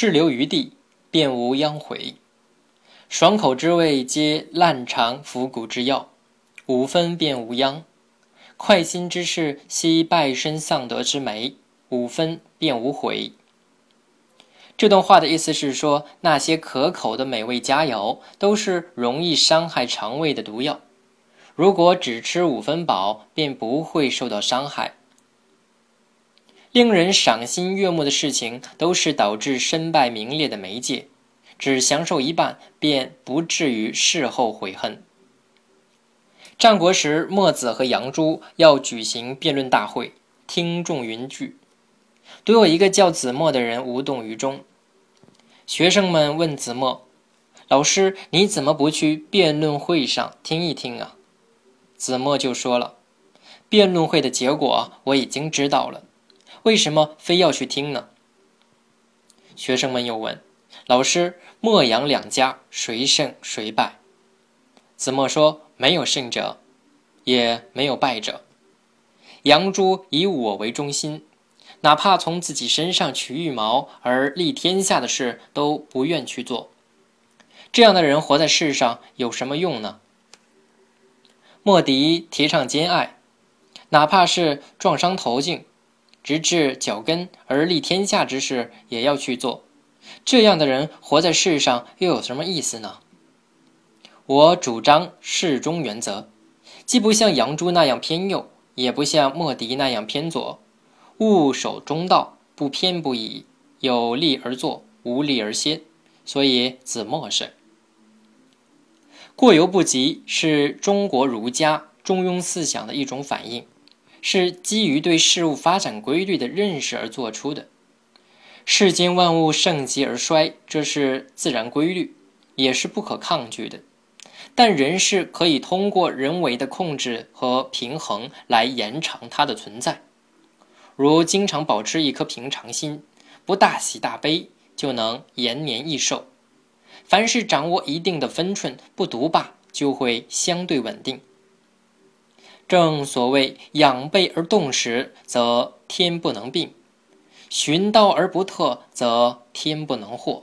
事流于地，便无殃悔。爽口之味，皆烂肠腐骨之药，五分便无殃。快心之事，悉败身丧德之媒，五分便无悔。这段话的意思是说，那些可口的美味佳肴都是容易伤害肠胃的毒药。如果只吃五分饱，便不会受到伤害。令人赏心悦目的事情，都是导致身败名裂的媒介。只享受一半，便不至于事后悔恨。战国时，墨子和杨朱要举行辩论大会，听众云聚，独有一个叫子墨的人无动于衷。学生们问子墨：“老师，你怎么不去辩论会上听一听啊？”子墨就说了：“辩论会的结果我已经知道了，为什么非要去听呢？”学生们又问：“老师，墨杨两家谁胜谁败？”子墨说：“没有胜者，也没有败者。杨朱以我为中心。”哪怕从自己身上取羽毛而立天下的事都不愿去做，这样的人活在世上有什么用呢？莫迪提倡兼爱，哪怕是撞伤头颈，直至脚跟而立天下之事也要去做，这样的人活在世上又有什么意思呢？我主张适中原则，既不像杨朱那样偏右，也不像莫迪那样偏左。务守中道，不偏不倚，有利而作，无利而歇。所以子墨是。过犹不及是中国儒家中庸思想的一种反应，是基于对事物发展规律的认识而做出的。世间万物盛极而衰，这是自然规律，也是不可抗拒的。但人是可以通过人为的控制和平衡来延长它的存在。如经常保持一颗平常心，不大喜大悲，就能延年益寿。凡是掌握一定的分寸，不独霸，就会相对稳定。正所谓养备而动时，则天不能病；寻道而不特，则天不能祸。